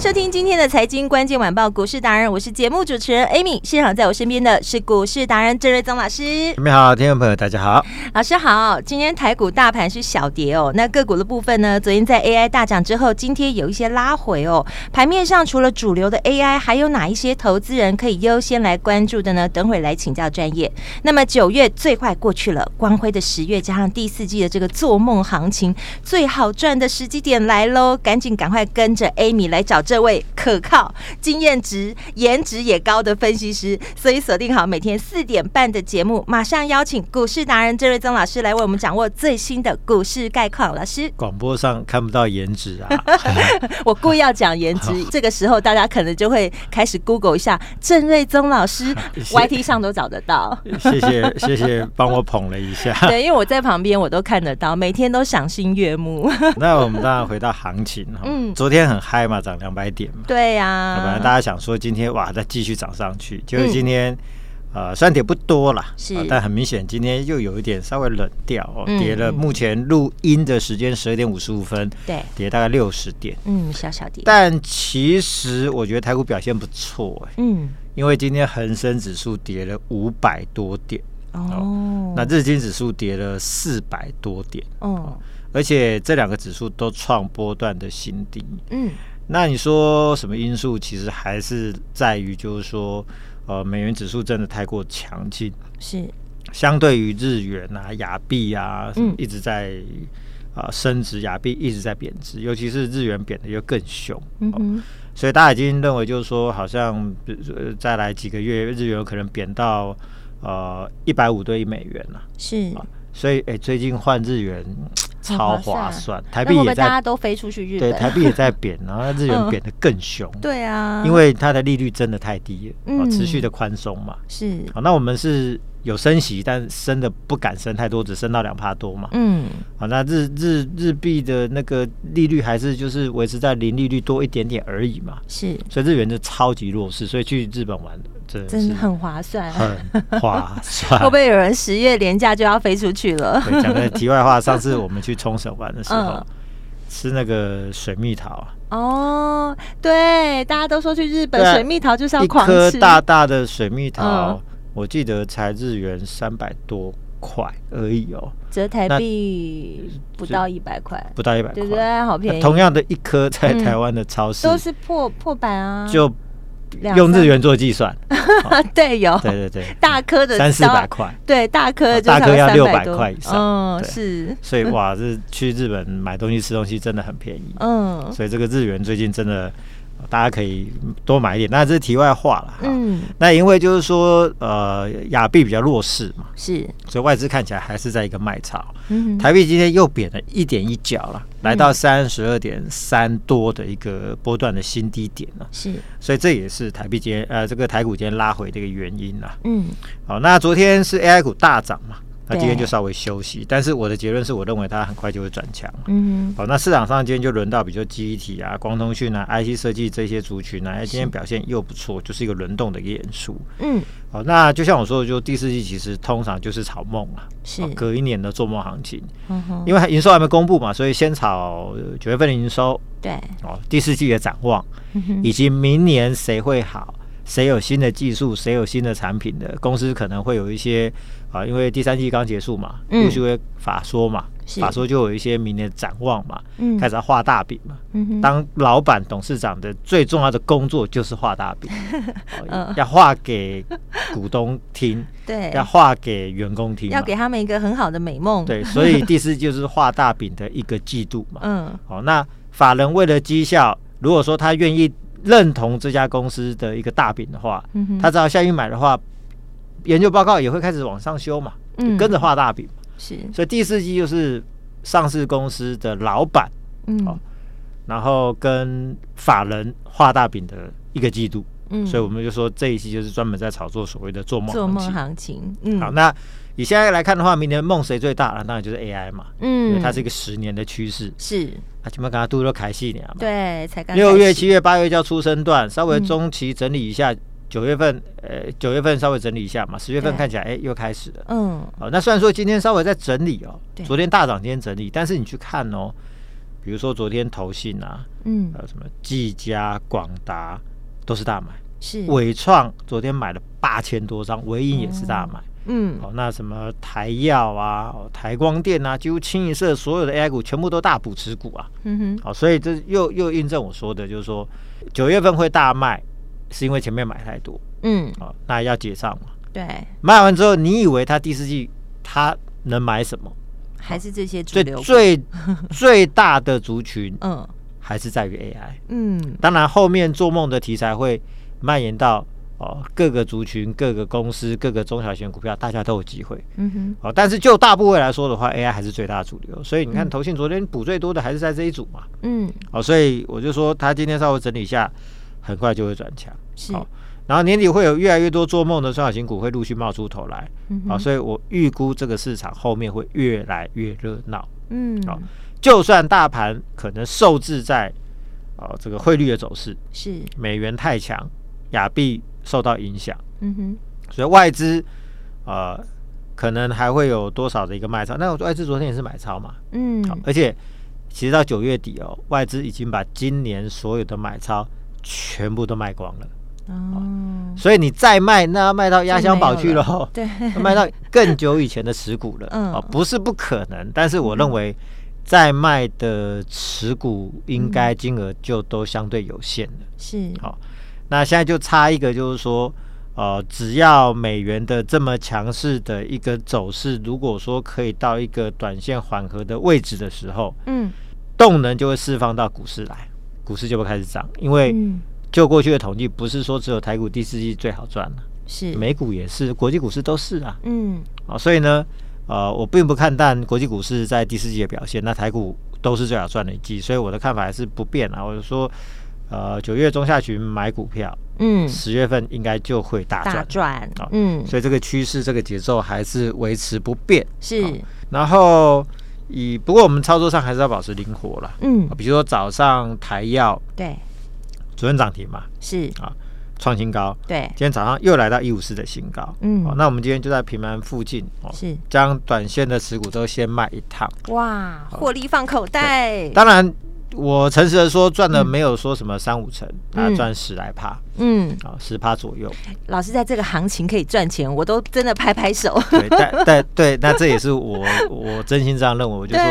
迎收听今天的财经关键晚报股市达人，我是节目主持人 Amy。现场在我身边的是股市达人郑瑞宗老师。你好，听众朋友，大家好。老师好。今天台股大盘是小跌哦。那个股的部分呢？昨天在 AI 大涨之后，今天有一些拉回哦。盘面上除了主流的 AI，还有哪一些投资人可以优先来关注的呢？等会来请教专业。那么九月最快过去了，光辉的十月加上第四季的这个做梦行情，最好赚的时机点来喽！赶紧赶快跟着 Amy 来找。这位可靠、经验值、颜值也高的分析师，所以锁定好每天四点半的节目，马上邀请股市达人郑瑞宗老师来为我们掌握最新的股市概况。老师，广播上看不到颜值啊，我故意要讲颜值，这个时候大家可能就会开始 Google 一下郑瑞宗老师，YT 上都找得到。谢谢谢谢，帮我捧了一下。对，因为我在旁边，我都看得到，每天都赏心悦目。那我们当然回到行情，嗯，昨天很嗨嘛，涨两。两百点嘛，对呀、啊，本来大家想说今天哇再继续涨上去，就是今天、嗯、呃虽然跌不多啦，是、呃，但很明显今天又有一点稍微冷掉哦，嗯、跌了。目前录音的时间十二点五十五分，对，跌大概六十点，嗯，小小跌。但其实我觉得台股表现不错哎，嗯，因为今天恒生指数跌了五百多点哦，哦，那日经指数跌了四百多点哦，而且这两个指数都创波段的新低，嗯。那你说什么因素？其实还是在于，就是说，呃，美元指数真的太过强劲，是。相对于日元啊、亚币啊，一直在啊、呃、升值，亚币一直在贬值，尤其是日元贬的又更凶，嗯哼，所以大家已经认为，就是说，好像再来几个月，日元有可能贬到呃一百五对一美元了，是，所以哎、欸，最近换日元。超划算，台币也在，大家都飞出去日本，对，台币也在贬，然后日元贬得更凶，对啊，因为它的利率真的太低了，持续的宽松嘛，是，好，那我们是。有升息，但升的不敢升太多，只升到两帕多嘛。嗯，好，那日日日币的那个利率还是就是维持在零利率多一点点而已嘛。是，所以日元就超级弱势，所以去日本玩真的真的很划算，很划算。会不会有人十月廉价就要飞出去了？讲个题外话，上次我们去冲绳玩的时候，嗯、吃那个水蜜桃。哦，对，大家都说去日本水蜜桃就是要狂吃，一颗大大的水蜜桃。嗯我记得才日元三百多块而已哦，折台币不到一百块，不到一百块，对不对？好便宜。同样的一颗在台湾的超市、嗯、都是破破百啊，就用日元做计算，对，有，对对对，大颗的三四百块，对，大颗大颗要六百块以上，嗯，是。所以哇，这去日本买东西吃东西真的很便宜，嗯，所以这个日元最近真的。大家可以多买一点，那这是题外话了。嗯，那因为就是说，呃，亚币比较弱势嘛，是，所以外资看起来还是在一个卖超。嗯，台币今天又贬了一点一角了，嗯、来到三十二点三多的一个波段的新低点了。是，所以这也是台币今天呃这个台股今天拉回的一个原因了。嗯，好，那昨天是 AI 股大涨嘛。那今天就稍微休息，但是我的结论是我认为它很快就会转强。嗯，好，那市场上今天就轮到比如说记忆体啊、光通讯啊、IC 设计这些族群呢、啊，今天表现又不错，就是一个轮动的一个演出。嗯，好，那就像我说的，就第四季其实通常就是炒梦啊，是隔一年的做梦行情。嗯哼，因为营收还没公布嘛，所以先炒九月份的营收。对，哦，第四季的展望，以及明年谁会好。谁有新的技术，谁有新的产品的公司可能会有一些啊，因为第三季刚结束嘛，陆续会法说嘛，法说就有一些明年的展望嘛，开始要画大饼嘛。当老板董事长的最重要的工作就是画大饼，要画给股东听，对，要画给员工听，要给他们一个很好的美梦。对，所以第四就是画大饼的一个季度嘛。嗯，好，那法人为了绩效，如果说他愿意。认同这家公司的一个大饼的话，嗯、他只要下去买的话，研究报告也会开始往上修嘛，嗯、跟着画大饼。是，所以第四季就是上市公司的老板，嗯、哦，然后跟法人画大饼的一个季度。嗯，所以我们就说这一期就是专门在炒作所谓的做梦做梦行情。嗯，好，那以现在来看的话，明年梦谁最大了？当然就是 AI 嘛。嗯，因为它是一个十年的趋势。是，啊，前面刚刚都都开戏了嘛。对，才刚六月、七月、八月叫出生段，稍微中期整理一下。九月份，呃，九月份稍微整理一下嘛。十月份看起来，哎，又开始了。嗯，好，那虽然说今天稍微在整理哦，昨天大涨，今天整理，但是你去看哦，比如说昨天投信啊，嗯，还有什么技嘉、广达都是大买。是伟创昨天买了八千多张，纬颖也是大买。嗯，哦，那什么台药啊，哦，台光电啊，几乎清一色所有的 AI 股全部都大补持股啊。嗯哼，好，所以这又又印证我说的，就是说九月份会大卖，是因为前面买太多。嗯，哦，那要结账嘛。对，卖完之后，你以为他第四季他能买什么？还是这些主流最最大的族群？嗯，还是在于 AI。嗯，当然后面做梦的题材会。蔓延到哦各个族群、各个公司、各个中小型股票，大家都有机会。嗯哼。哦，但是就大部位来说的话，AI 还是最大的主流。所以你看，投信昨天补最多的还是在这一组嘛。嗯。哦，所以我就说，他今天稍微整理一下，很快就会转强。是。好，然后年底会有越来越多做梦的中小型股会陆续冒出头来。嗯。好，所以我预估这个市场后面会越来越热闹。嗯。好，就算大盘可能受制在哦这个汇率的走势，是。美元太强。亚币受到影响，嗯哼，所以外资呃可能还会有多少的一个卖超？那外资昨天也是买超嘛，嗯，好，而且其实到九月底哦，外资已经把今年所有的买超全部都卖光了，哦，所以你再卖，那要卖到压箱宝去了，对，卖到更久以前的持股了，嗯，哦，不是不可能，但是我认为再卖的持股应该金额就都相对有限了，是，好。那现在就差一个，就是说，呃，只要美元的这么强势的一个走势，如果说可以到一个短线缓和的位置的时候，嗯，动能就会释放到股市来，股市就会开始涨。因为就过去的统计，不是说只有台股第四季最好赚了，是。美股也是，国际股市都是啊，嗯，啊，所以呢，呃，我并不看淡国际股市在第四季的表现，那台股都是最好赚的一季，所以我的看法还是不变啊，我就说。呃，九月中下旬买股票，嗯，十月份应该就会大赚，大赚，哦、嗯，所以这个趋势、这个节奏还是维持不变，是。哦、然后以不过我们操作上还是要保持灵活了，嗯，比如说早上台药，对，昨天涨停嘛，是。啊，创新高，对，今天早上又来到一五四的新高，嗯、哦，那我们今天就在平盘附近，哦，是。将短线的持股都先卖一趟，哇，获利放口袋，当然。我诚实的说，赚的没有说什么三五成，他赚十来趴，嗯，啊，十趴左右。老师在这个行情可以赚钱，我都真的拍拍手。对，但但对，那这也是我 我真心这样认为。我就说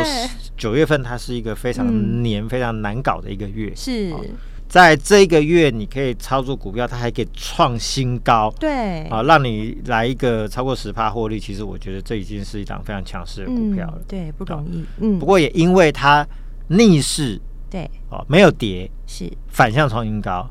九月份它是一个非常黏、非常难搞的一个月。是，在这一个月你可以操作股票，它还可以创新高。对，啊，让你来一个超过十趴获利，其实我觉得这已经是一档非常强势的股票了。对，不容易。嗯，不过也因为它逆势。对哦，没有跌，是反向创新高，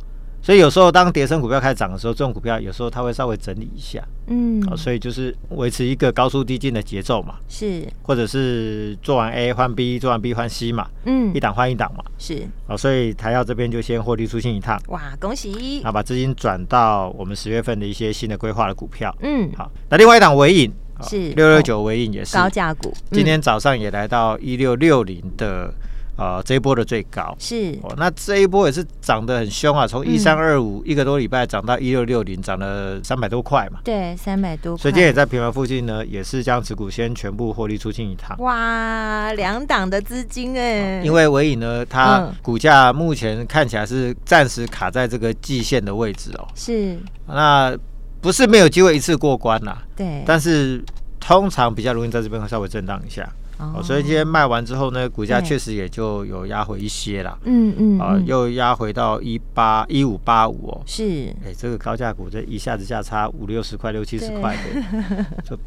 所以有时候当跌升股票开始涨的时候，这种股票有时候它会稍微整理一下，嗯，哦，所以就是维持一个高速低进的节奏嘛，是，或者是做完 A 换 B，做完 B 换 C 嘛，嗯，一档换一档嘛，是，哦，所以台药这边就先获利出清一趟，哇，恭喜，那把资金转到我们十月份的一些新的规划的股票，嗯，好，那另外一档尾影是。六六九尾影也是。高价股，今天早上也来到一六六零的。呃，这一波的最高是哦，那这一波也是涨得很凶啊，从一三二五一个多礼拜涨到一六六零，涨了三百多块嘛。对，三百多块。所以今天也在平盘附近呢，也是将持股先全部获利出清一趟。哇，两档的资金哎。因为尾影呢，它股价目前看起来是暂时卡在这个季线的位置哦。是。那不是没有机会一次过关呐。对。但是通常比较容易在这边会稍微震荡一下。哦，所以今天卖完之后呢，股价确实也就有压回一些啦。嗯嗯，啊，又压回到一八一五八五哦。是，哎，这个高价股这一下子价差五六十块、六七十块的，就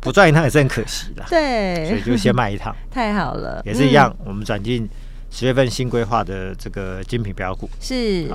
不赚一趟也是很可惜的。对，所以就先卖一趟。太好了，也是一样，我们转进十月份新规划的这个精品标股。是。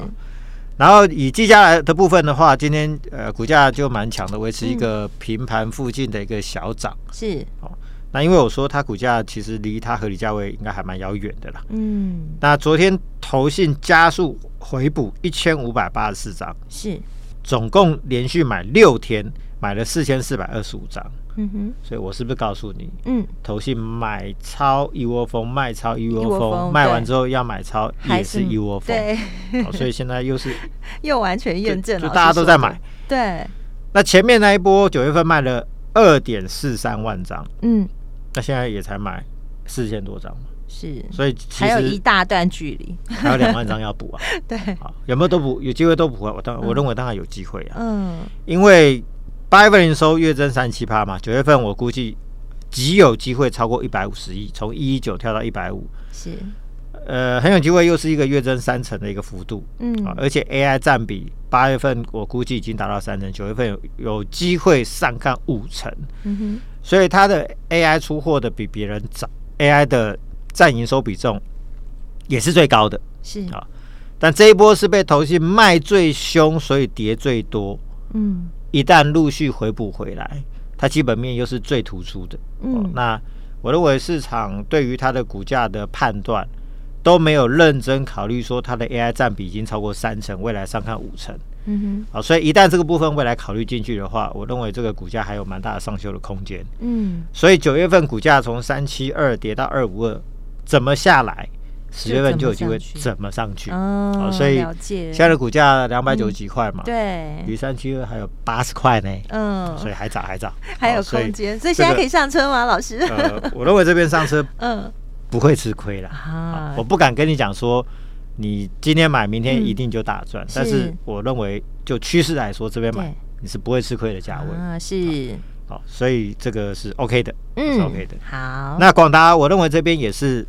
然后以技嘉来的部分的话，今天呃股价就蛮强的，维持一个平盘附近的一个小涨。是哦，那因为我说它股价其实离它合理价位应该还蛮遥远的啦。嗯，那昨天投信加速回补一千五百八十四张，是。总共连续买六天，买了四千四百二十五张。嗯哼，所以我是不是告诉你，嗯，投信买超一窝蜂，卖超一窝蜂，卖完之后要买超也是一窝蜂，对，所以现在又是 又完全验证了，就大家都在买，对。那前面那一波九月份卖了二点四三万张，嗯，那现在也才买四千多张嘛，是，所以还有一大段距离，还有两万张要补啊，对，好，有没有都补？有机会都补啊？我当我认为当然有机会啊，嗯，因为。八月份营收月增三七趴嘛，九月份我估计极有机会超过一百五十亿，从一一九跳到一百五，是，呃，很有机会又是一个月增三成的一个幅度，嗯，啊，而且 AI 占比八月份我估计已经达到三成，九月份有有机会上看五成，嗯哼，所以它的 AI 出货的比别人早，AI 的占营收比重也是最高的，是啊，但这一波是被投信卖最凶，所以跌最多，嗯。一旦陆续回补回来，它基本面又是最突出的。嗯，哦、那我认为市场对于它的股价的判断都没有认真考虑说它的 AI 占比已经超过三成，未来上看五成。嗯哼，好、哦，所以一旦这个部分未来考虑进去的话，我认为这个股价还有蛮大的上修的空间。嗯，所以九月份股价从三七二跌到二五二，怎么下来？十月份就有机会怎么上去？哦，所以现在的股价两百九十几块嘛，对，离三七二还有八十块呢，嗯，所以还早还早，还有空间，所以现在可以上车吗？老师？呃，我认为这边上车，嗯，不会吃亏了啊，我不敢跟你讲说你今天买明天一定就大赚，但是我认为就趋势来说，这边买你是不会吃亏的价位。啊，是，好，所以这个是 OK 的，嗯，是 OK 的，好，那广达我认为这边也是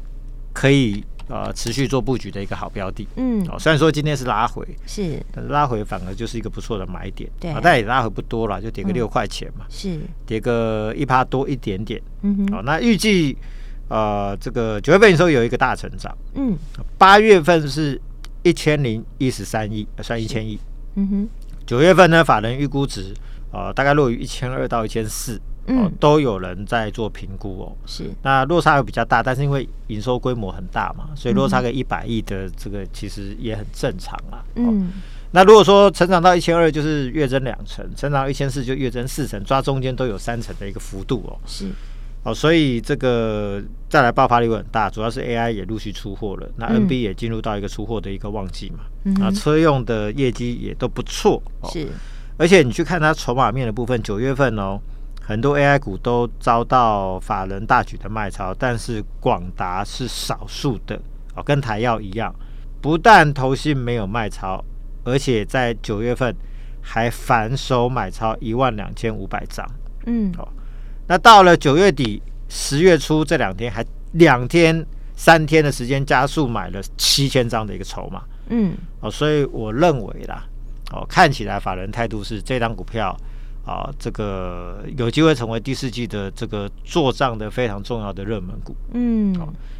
可以。呃，持续做布局的一个好标的，嗯，哦，虽然说今天是拉回，是，但是拉回反而就是一个不错的买点，对，但也拉回不多了，就跌个六块钱嘛，是，跌个一趴多一点点，嗯哼，哦，那预计呃，这个九月份的时候有一个大成长，嗯，八月份是一千零一十三亿，算一千亿，嗯哼，九月份呢，法人预估值，呃，大概落于一千二到一千四。哦，都有人在做评估哦，是。那落差又比较大，但是因为营收规模很大嘛，所以落差个一百亿的这个其实也很正常啊。嗯，那如果说成长到一千二，就是月增两成；成长到一千四，就月增四成，抓中间都有三成的一个幅度哦。是哦，所以这个再来爆发力会很大，主要是 AI 也陆续出货了，那 NB 也进入到一个出货的一个旺季嘛，啊，车用的业绩也都不错哦。是，而且你去看它筹码面的部分，九月份哦。很多 AI 股都遭到法人大举的卖超，但是广达是少数的哦，跟台药一样，不但投信没有卖超，而且在九月份还反手买超一万两千五百张。嗯，哦，那到了九月底、十月初这两天，还两天、三天的时间加速买了七千张的一个筹码。嗯，哦，所以我认为啦，哦，看起来法人态度是这张股票。啊，这个有机会成为第四季的这个做账的非常重要的热门股，嗯，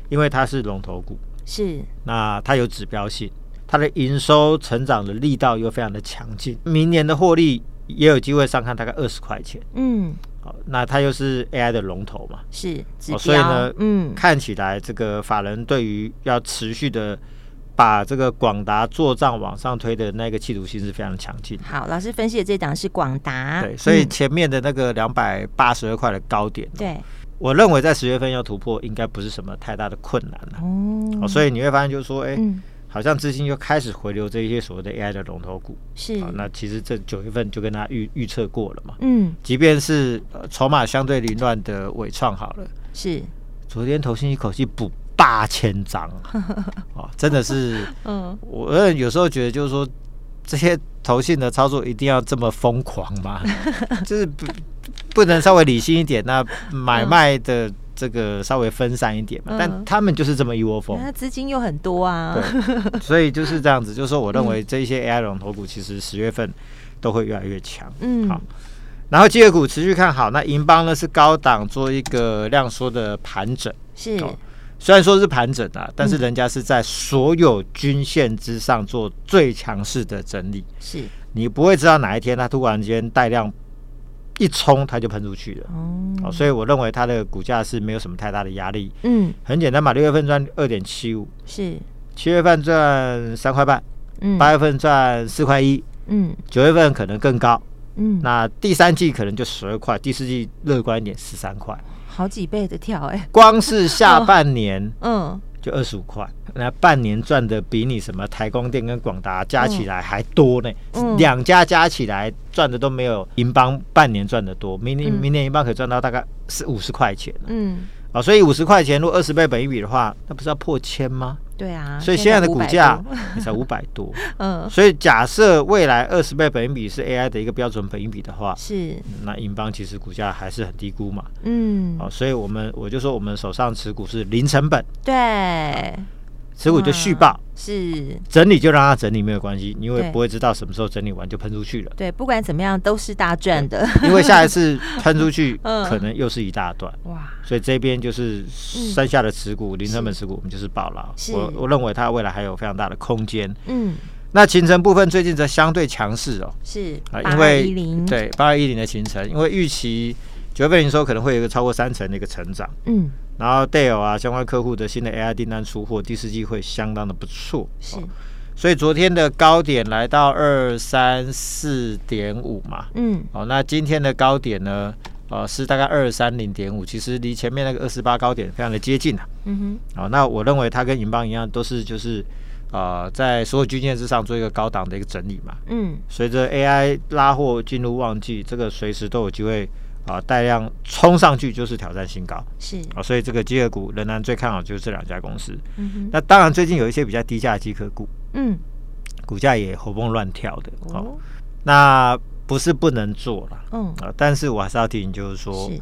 因为它是龙头股，是，那它有指标性，它的营收成长的力道又非常的强劲，明年的获利也有机会上看大概二十块钱，嗯，好，那它又是 AI 的龙头嘛，是，所以呢，嗯，看起来这个法人对于要持续的。把这个广达做账往上推的那个企图心是非常强劲。好，老师分析的这档是广达，对，所以前面的那个两百八十二块的高点，对，我认为在十月份要突破，应该不是什么太大的困难了。哦，所以你会发现，就是说，哎，好像资金又开始回流这一些所谓的 AI 的龙头股。是，啊那其实这九月份就跟他预预测过了嘛。嗯，即便是筹码相对凌乱的伟创好了，是，昨天投信一口气补。八千张 哦，真的是，嗯，我有时候觉得就是说，这些投信的操作一定要这么疯狂吗？就是不不能稍微理性一点，那买卖的这个稍微分散一点嘛。但他们就是这么一窝蜂，那资金又很多啊，对，所以就是这样子。就是说，我认为这些 AI 龙头股其实十月份都会越来越强。嗯，好，然后机械股持续看好，那银邦呢是高档做一个量缩的盘整，是。虽然说是盘整啊，但是人家是在所有均线之上做最强势的整理。是，你不会知道哪一天它突然间带量一冲，它就喷出去了。哦，所以我认为它的股价是没有什么太大的压力。嗯，很简单嘛，六月份赚二点七五，是。七月份赚三块半，嗯，八月份赚四块一，嗯，九月份可能更高，嗯，那第三季可能就十二块，第四季乐观一点十三块。好几倍的跳哎、欸，光是下半年，嗯，就二十五块，那半年赚的比你什么台光电跟广达加起来还多呢，两、嗯、家加起来赚的都没有银邦半年赚的多，明年明年银邦可以赚到大概是五十块钱，嗯，啊，所以五十块钱如果二十倍本一比的话，那不是要破千吗？对啊，所以现在的股价也 才五百多，嗯，所以假设未来二十倍本益比是 AI 的一个标准本益比的话，是。那银邦其实股价还是很低估嘛，嗯，哦，所以我们我就说我们手上持股是零成本，对。持股就续报，嗯，是整理就让它整理没有关系，因为不会知道什么时候整理完就喷出去了。对，不管怎么样都是大赚的，因为下一次 喷出去可能又是一大段。哇，所以这边就是剩下的持股，零成本持股，我们就是抱牢。我我认为它未来还有非常大的空间。嗯，那秦城部分最近则相对强势哦，是啊，因为对八二一零的秦城，因为预期九月份营收可能会有一个超过三成的一个成长。嗯。然后戴尔啊，相关客户的新的 AI 订单出货，第四季会相当的不错。是，所以昨天的高点来到二三四点五嘛，嗯，哦，那今天的高点呢，呃，是大概二三零点五，其实离前面那个二十八高点非常的接近啊。嗯哼，哦，那我认为它跟银邦一样，都是就是呃，在所有均线之上做一个高档的一个整理嘛。嗯，随着 AI 拉货进入旺季，这个随时都有机会。啊，带量冲上去就是挑战新高，是。啊，所以这个机壳股仍然最看好就是这两家公司。嗯哼，那当然最近有一些比较低价的机壳股，嗯，股价也活蹦乱跳的。哦，那不是不能做了，嗯。啊，但是我还是要提醒，就是说是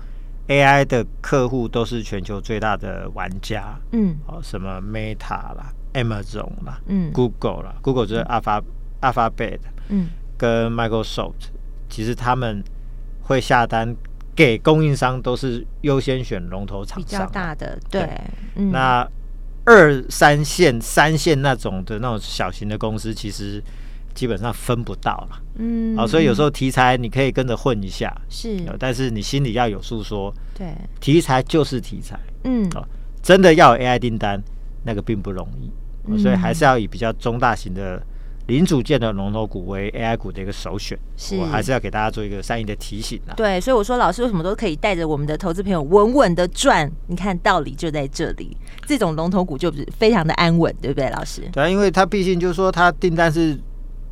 ，AI 的客户都是全球最大的玩家，嗯，哦，什么 Meta 啦、Amazon 啦、嗯，Google 啦，Google 就是 Alpha Alphabet，嗯，跟 Microsoft，其实他们会下单。给供应商都是优先选龙头厂商，比较大的对。那二三线、三线那种的那种小型的公司，其实基本上分不到了。嗯，好，所以有时候题材你可以跟着混一下，是，但是你心里要有数，说对，题材就是题材。嗯，哦，真的要有 AI 订单，那个并不容易，嗯、所以还是要以比较中大型的。零组件的龙头股为 AI 股的一个首选，是我还是要给大家做一个善意的提醒啊。对，所以我说老师为什么都可以带着我们的投资朋友稳稳的赚？你看道理就在这里，这种龙头股就是非常的安稳，对不对，老师？对啊，因为它毕竟就是说它订单是。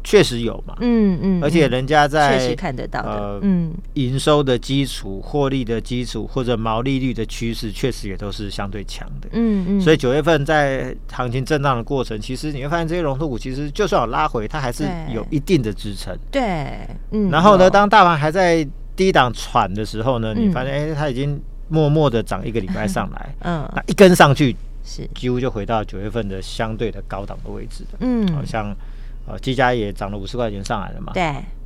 确实有嘛，嗯嗯，而且人家在确实看得到呃，嗯，营收的基础、获利的基础或者毛利率的趋势，确实也都是相对强的，嗯嗯，所以九月份在行情震荡的过程，其实你会发现这些龙头股其实就算有拉回，它还是有一定的支撑，对，嗯，然后呢，当大盘还在低档喘的时候呢，你发现哎，它已经默默的涨一个礼拜上来，嗯，那一根上去是。几乎就回到九月份的相对的高档的位置的，嗯，好像。呃，技嘉也涨了五十块钱上来了嘛？对。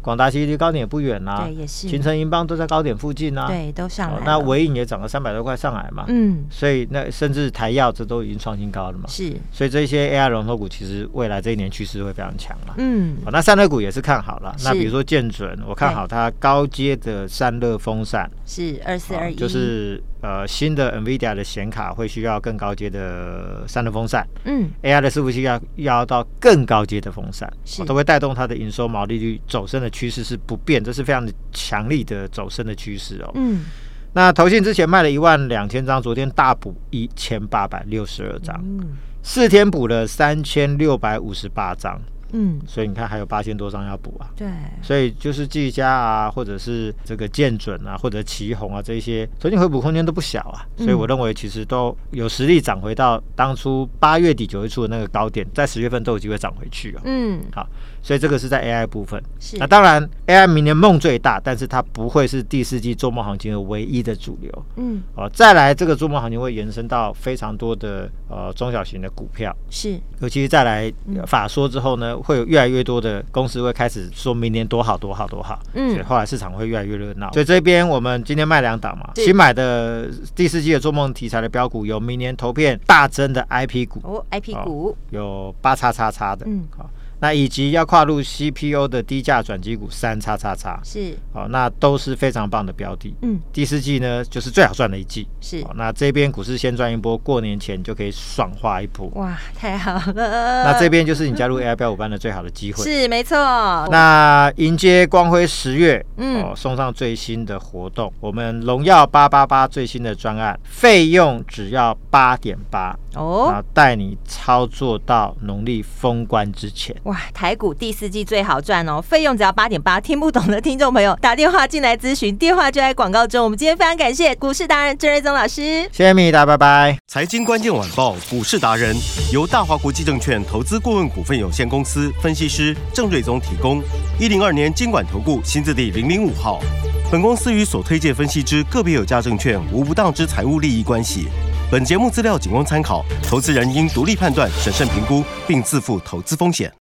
广达其实离高点也不远呐，对，也是。群诚、银邦都在高点附近呐，对，都上来。那尾影也涨了三百多块上来嘛，嗯，所以那甚至台药这都已经创新高了嘛，是。所以这些 AI 龙头股其实未来这一年趋势会非常强了，嗯。那散热股也是看好了，那比如说建准，我看好它高阶的散热风扇。是二四二一，就是呃新的 NVIDIA 的显卡会需要更高阶的散热风扇，嗯，AI 的伺服器要要到更高阶的风扇，是，都会带动它的营收毛利率走升的。趋势是不变，这是非常的强力的走升的趋势哦。嗯，那投信之前卖了一万两千张，昨天大补一千八百六十二张，嗯，四天补了三千六百五十八张。嗯，所以你看还有八千多张要补啊。对，所以就是技嘉啊，或者是这个建准啊，或者奇鋐啊，这些最近回补空间都不小啊。所以我认为其实都有实力涨回到当初八月底九月初的那个高点，在十月份都有机会涨回去啊。嗯，好。所以这个是在 AI 部分。是。那当然，AI 明年梦最大，但是它不会是第四季做梦行情的唯一的主流。嗯。哦，再来这个做梦行情会延伸到非常多的呃中小型的股票。是。尤其是再来法说之后呢，会有越来越多的公司会开始说明年多好多好多好。嗯。所以后来市场会越来越热闹。所以这边我们今天卖两档嘛，新买的第四季的做梦题材的标股有明年投片大增的 IP 股。哦，IP 股。哦、有八叉叉叉的。嗯。好。那以及要跨入 CPU 的低价转机股三叉叉叉是哦，那都是非常棒的标的。嗯，第四季呢就是最好赚的一季。是哦，那这边股市先赚一波，过年前就可以爽化一波。哇，太好了！那这边就是你加入 AI 标五班的最好的机会。是没错。那迎接光辉十月，嗯，哦，送上最新的活动，我们荣耀八八八最新的专案，费用只要八点八哦，然后带你操作到农历封关之前。哇，台股第四季最好赚哦，费用只要八点八，听不懂的听众朋友打电话进来咨询，电话就在广告中。我们今天非常感谢股市达人郑瑞宗老师，谢谢米达，拜拜。财经关键晚报股市达人由大华国际证券投资顾问股份有限公司分析师郑瑞宗提供。一零二年经管投顾新字第零零五号，本公司与所推介分析之个别有价证券无不当之财务利益关系。本节目资料仅供参考，投资人应独立判断、审慎评估，并自负投资风险。